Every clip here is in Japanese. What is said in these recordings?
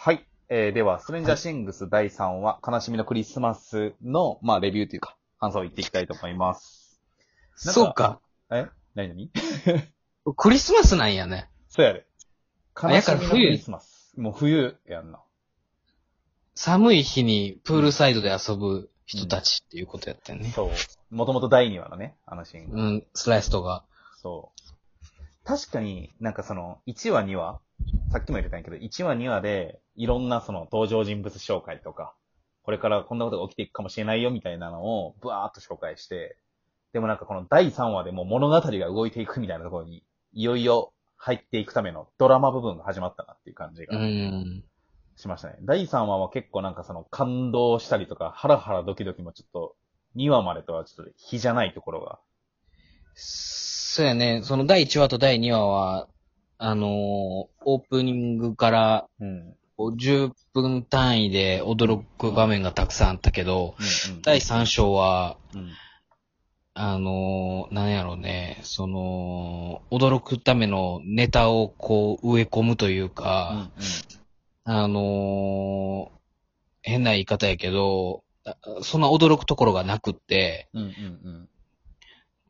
はい。えー、では、ストレンジャーシングス第3話、悲しみのクリスマスの、まあ、レビューというか、感想を言っていきたいと思います。そうか。え？何何？クリスマスなんやね。そうやで。あ悲しみのクリスマス。もう冬やんな。寒い日にプールサイドで遊ぶ人たちっていうことやったよね。そう。もともと第2話のね、あのシーンが。うん、スライスとか。そう。確かになんかその、1話2話、さっきも言ってたんやけど、1話2話で、いろんなその登場人物紹介とか、これからこんなことが起きていくかもしれないよみたいなのを、ブワーっと紹介して、でもなんかこの第3話でもう物語が動いていくみたいなところに、いよいよ入っていくためのドラマ部分が始まったなっていう感じうがん。しましたね。第3話は結構なんかその感動したりとか、ハラハラドキドキもちょっと、2話までとはちょっと比じゃないところが、そうやね。その第1話と第2話は、あのーオープニングからうん。こう10分単位で驚く場面がたくさんあったけど、第3章は、うん。あのーなんやろうね、その、驚くためのネタをこう植え込むといううんか、あのー変な言い方やけど、あそんな驚くところがなくって、うん。うんうん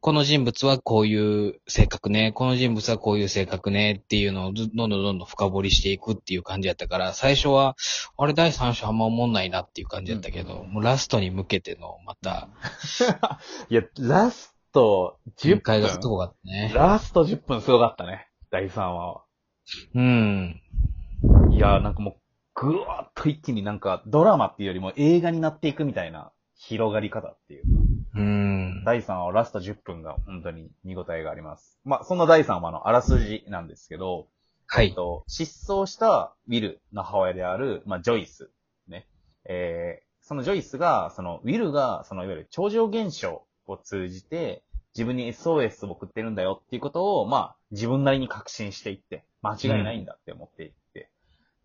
この人物はこういう性格ね、この人物はこういう性格ねっていうのをずどんどんどんどん深掘りしていくっていう感じやったから、最初は、あれ第3章あんま思んないなっていう感じやったけど、もうラストに向けてのまた、いや、ラスト10展開がす分。ごかったね。ラスト10分すごかったね。第3話は。うん。いや、なんかもう、ぐわーっと一気になんかドラマっていうよりも映画になっていくみたいな広がり方っていうか。うん。第3話はラスト10分が本当に見応えがあります。まあ、そんな第3話のあらすじなんですけど、はい。と、失踪したウィルの母親である、まあ、ジョイス。ね。えー、そのジョイスが、その、ウィルが、その、いわゆる超常現象を通じて、自分に SOS を送ってるんだよっていうことを、まあ、自分なりに確信していって、間違いないんだって思っていって。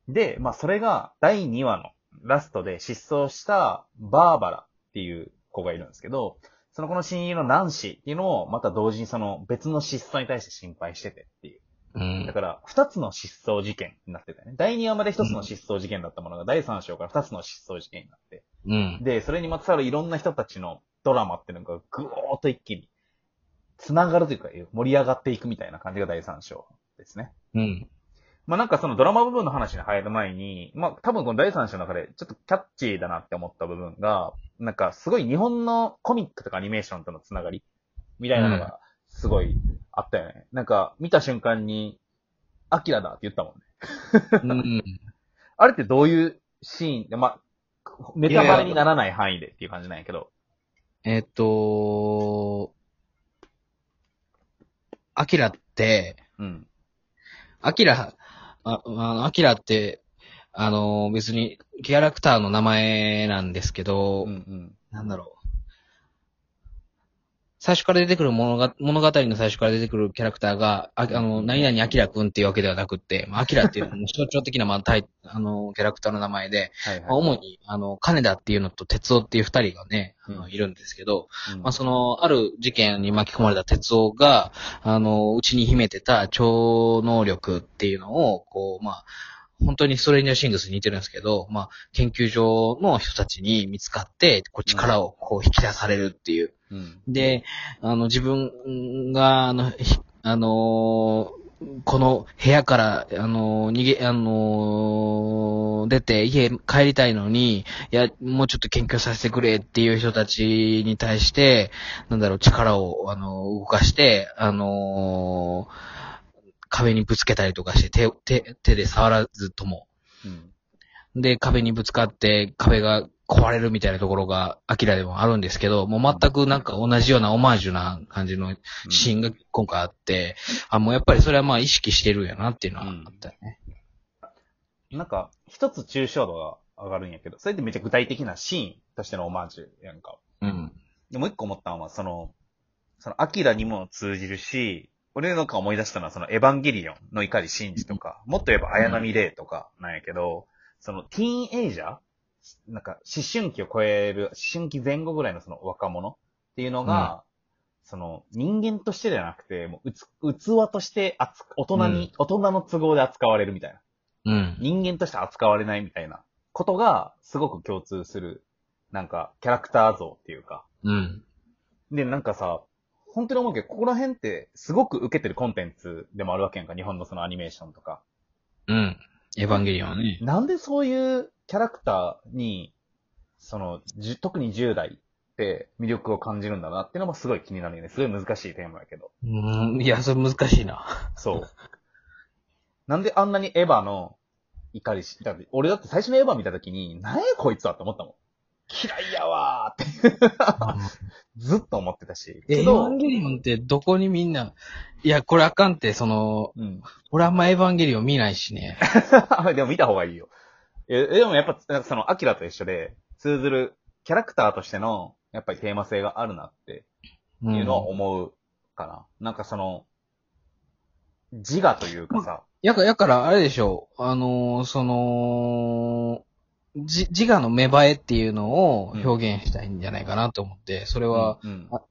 で、まあ、それが、第2話のラストで失踪したバーバラっていう子がいるんですけど、その子の親友のナンシーっていうのを、また同時にその別の失踪に対して心配しててっていう。うんだ。から、二つの失踪事件になってたよね。第2話まで一つの失踪事件だったものが、第3章から二つの失踪事件になって。うん。で、それにまつわるいろんな人たちのドラマっていうのがぐおーっと一気に、繋がるというか、盛り上がっていくみたいな感じが第3章ですね。うん。まあなんかそのドラマ部分の話に入る前に、まあ多分この第3章の中でちょっとキャッチーだなって思った部分が、なんかすごい日本のコミックとかアニメーションとのつながりみたいなのがすごいあったよね。なんか見た瞬間に、アキラだって言ったもんね。うん。あれってどういうシーン？で、まあ、ネタバレにならない範囲でっていう感じなんやけど。えっと、アキラって、うん。アキラ、あ、あの、アキラって、あの、別にキャラクターの名前なんですけど、うんうん。なんだろう。最初から出てくる物が物語の最初から出てくるキャラクターが、ああの、何々アキラくんっていうわけではなくって、まあ、アキラっていうのも象徴的な、まあ、タイ、あの、キャラクターの名前で、はいはい。まあ、主に、あの、金田っていうのと哲夫っていう二人がね、あのうんいるんですけど、うんまあ、その、ある事件に巻き込まれた哲夫が、あの、うちに秘めてた超能力っていうのを、こう、まあ、本当にストレンジャーシングスに似てるんですけど、まあ、研究所の人たちに見つかって、こう力をこう引き出されるっていう。うん。で、あの、自分が、あの、ひあのーこの部屋から、あのー逃げ、あのー出て家帰りたいのに、いや、もうちょっと研究させてくれっていう人たちに対して、なんだろう、力を、あのー動かして、あのー壁にぶつけたりとかして、手を、手、手で触らずとも。うん。で、壁にぶつかって、壁が壊れるみたいなところが、アキラでもあるんですけど、もう全くなんか同じようなオマージュな感じのシーンが今回あって、あ、もうやっぱりそれはまあ意識してるんやなっていうのはあったよね。なんか、一つ抽象度が上がるんやけど、それってめっちゃ具体的なシーンとしてのオマージュやんか。うん。で、もう一個思ったのは、その、その、アキラにも通じるし、俺なんか思い出したのは、その、エヴァンゲリオンの怒り真治とか、もっと言えば、綾波レイとかなんやけど、その、ティーンエイジャーなんか、思春期を超える、思春期前後ぐらいのその若者っていうのが、その、人間としてではなくて、もう、うつ、器として扱大人に、大人の都合で扱われるみたいな。うん。人間として扱われないみたいなことが、すごく共通する、なんか、キャラクター像っていうか。うん。で、なんかさ、本当に思うけど、ここら辺って、すごく受けてるコンテンツでもあるわけやんか、日本のそのアニメーションとか。うん。エヴァンゲリオンはね。なんでそういうキャラクターに、その、じゅ特に10代って魅力を感じるんだなっていうのもすごい気になるよね。すごい難しいテーマやけど。うん。いや、それ難しいな。そう。なんであんなにエヴァの怒りし、だって俺だって最初のエヴァ見た時に、なんやこいつはって思ったもん。嫌いやわーって ずっと思ってたし。エヴァン、ゲリオンってどこにみんな、いや、これあかんって、その、うん。俺あんまエヴァンゲリオン見ないしね。でも見た方がいいよ。え、でもやっぱ、その、アキラと一緒で、通ずるキャラクターとしての、やっぱりテーマ性があるなってうんいうのは思うかな。なんかその、自我というかさ、やか、やから、あれでしょう。あのーその、じ、自我の芽生えっていうのを表現したいんじゃないかなと思って、それは、うん、あ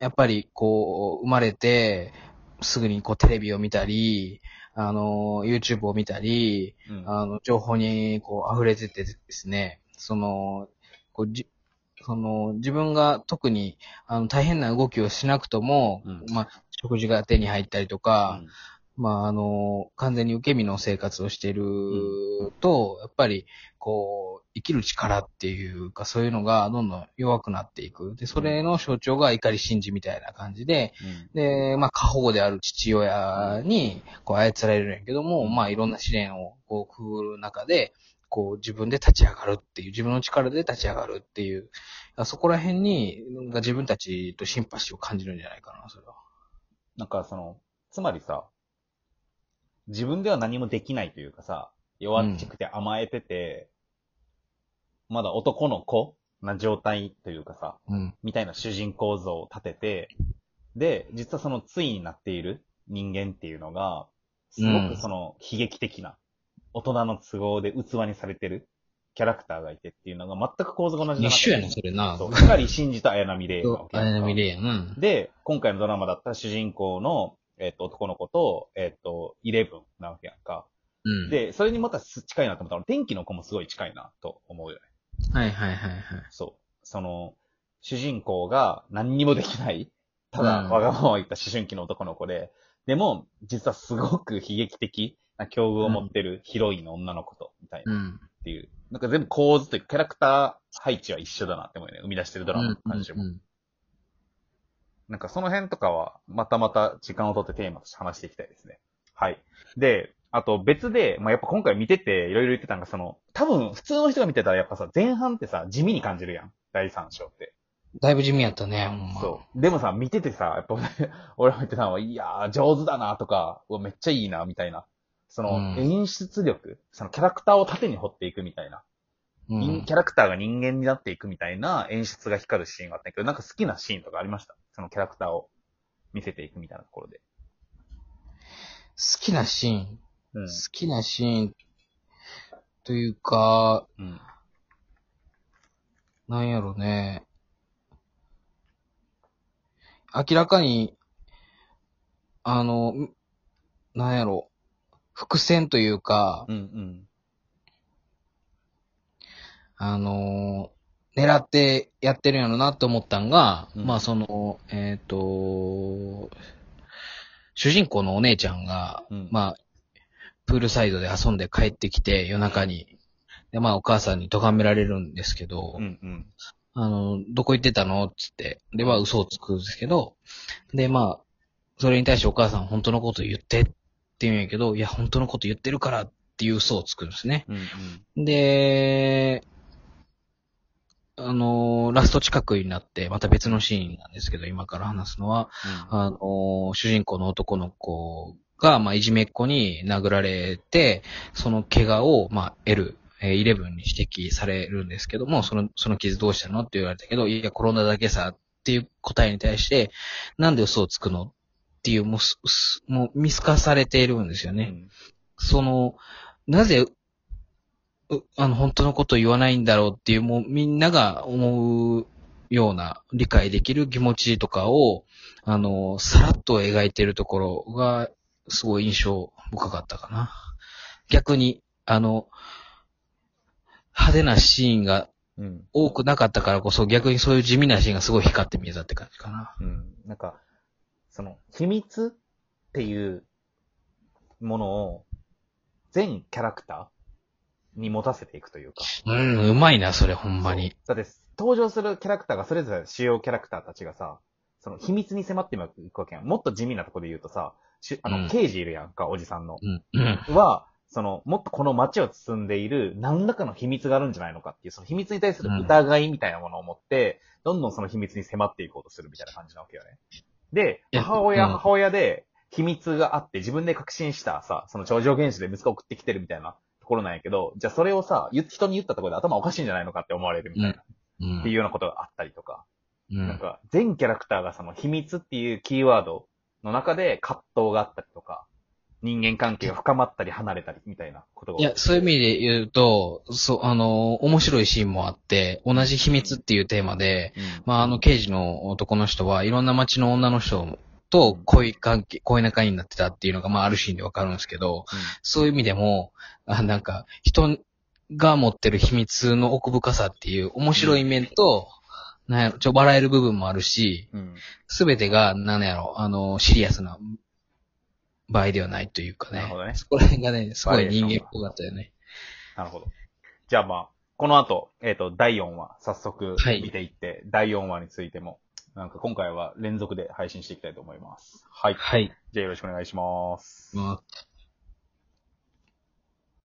やっぱり、こう、生まれて、すぐにこうテレビを見たり、あの、YouTube を見たり、うん。あの、情報にこう溢れててですね、その、こうじ、その、自分が特に、あの、大変な動きをしなくとも、うん。まあ、食事が手に入ったりとか、うんまあ、あの、完全に受け身の生活をしていると、やっぱり、こう、生きる力っていうか、そういうのがどんどん弱くなっていく。で、それの象徴が怒り真珠みたいな感じで、で、まあ、過保護である父親に、こう、操られるんやけども、うんまあ、いろんな試練を、こう、くぐる中で、こう、自分で立ち上がるっていう、自分の力で立ち上がるっていう、そこら辺に、自分たちとシンパシーを感じるんじゃないかな、それは。なんかその、つまりさ、自分では何もできないというかさ、弱っちくて甘えてて、まだ男の子な状態というかさ、うん。みたいな主人公像を立てて、で、実はその対になっている人間っていうのが、すごくその悲劇的な、大人の都合で器にされてるキャラクターがいてっていうのが全く構図が同じだな一緒やね、それな。そう。光信じた綾波レイなわけやんかあれの見れやん。で、今回のドラマだったら主人公の、えっ、と、男の子と、えっ、と、イレブンなわけやんか。うん。、で、それにまたす近いなと思ったら、天気の子もすごい近いなと思うよね。はいはいはいはい。そう。その、主人公が何にもできない、ただうんわがままを言った思春期の男の子で、でも、実はすごく悲劇的な境遇を持ってるヒロインの女の子と、みたいな、うん。っていう。なんか全部構図というか、キャラクター配置は一緒だなって思うよね。生み出してるドラマの感じも。うんなんかその辺とかは、またまた時間をとってテーマとして話していきたいですね。はい。で、あと別で、まあ、やっぱ今回見てていろいろ言ってたのが、その、多分普通の人が見てたらやっぱさ、前半ってさ、地味に感じるやん。第三章って。だいぶ地味やったね、ほんま。そう。でもさ、見ててさ、やっぱ俺 俺も言ってたのは、いやー、上手だなとか、うわめっちゃいいな、みたいな。その、うん演出力、そのキャラクターを縦に掘っていくみたいな。う人ん。キャラクターが人間になっていくみたいな演出が光るシーンがあったけど、なんか好きなシーンとかありました？そのキャラクターを見せていくみたいなところで。好きなシーン。うん好きなシーン。というか、うん。なんやろね。明らかに、あの、んなんやろ。伏線というか、うんうん。あのー狙ってやってるんやろなって思ったんが、うんまあその、えっ、と、主人公のお姉ちゃんが、うんまあ、プールサイドで遊んで帰ってきて夜中に、で、まあお母さんに咎められるんですけど、うんうん。あの、どこ行ってたのつって、で、まあ嘘をつくんですけど、で、まあ、それに対してお母さん本当のこと言ってって言うんやけど、いや、本当のこと言ってるからっていう嘘をつくんですね。うんうん。で、あの、ラスト近くになって、また別のシーンなんですけど、今から話すのは、あの、主人公の男の子が、まあ、いじめっ子に殴られて、その怪我を、まあ、L、えー、イレブンに指摘されるんですけども、その、その傷どうしたのって言われたけど、いや、転んだだけさ、っていう答えに対して、なんで嘘をつくのっていう、もうもう見透かされているんですよね。うんその、なぜ、うあの、本当のことを言わないんだろうっていう、もうみんなが思うような理解できる気持ちとかを、あの、さらっと描いてるところが、すごい印象深かったかな。逆に、あの、派手なシーンがうん。多くなかったからこそ、逆にそういう地味なシーンがすごい光って見えたって感じかな。うん。なんか、その、秘密っていうものを、全キャラクターに持たせていくというか。うん、うまいな、それ、ほんまに。そうだって、登場するキャラクターがそれぞれ主要キャラクターたちがさ、その秘密に迫っていくわけやん。もっと地味なところで言うとさ、しあの、うん刑事いるやんか、おじさんの。うん、うん。は、その、もっとこの街を包んでいる何らかの秘密があるんじゃないのかっていう、その秘密に対する疑いみたいなものを持って、どんどんその秘密に迫っていこうとするみたいな感じなわけよね。で、母親、うん母親で秘密があって自分で確信したさ、その超常現象で息子を送ってきてるみたいなところなんやけど、じゃあそれをさ、言人に言ったところで頭おかしいんじゃないのかって思われるみたいな、うん。っていうようなことがあったりとか、うん。なんか、全キャラクターがその秘密っていうキーワードの中で葛藤があったりとか、人間関係が深まったり離れたりみたいなことが。いや、そういう意味で言うと、そう、あの、面白いシーンもあって、同じ秘密っていうテーマで、うん、まあ、あの、刑事の男の人はいろんな街の女の人と恋関係、恋仲になってたっていうのが、まあ、あるシーンでわかるんですけど、そういう意味でも、あなんか、人が持ってる秘密の奥深さっていう面白い面と、なんやろ、ちょ、笑える部分もあるし、うん。すべてが、なんやろ、あの、シリアスな場合ではないというかね。なるほどねそこら辺がね、すごい人間っぽかったよね。なるほど。じゃあまあ、この後、えっ、と、第4話、早速はい見ていって、第4話についても、なんか今回は連続で配信していきたいと思います。はい。はい。じゃあよろしくお願いします。まあ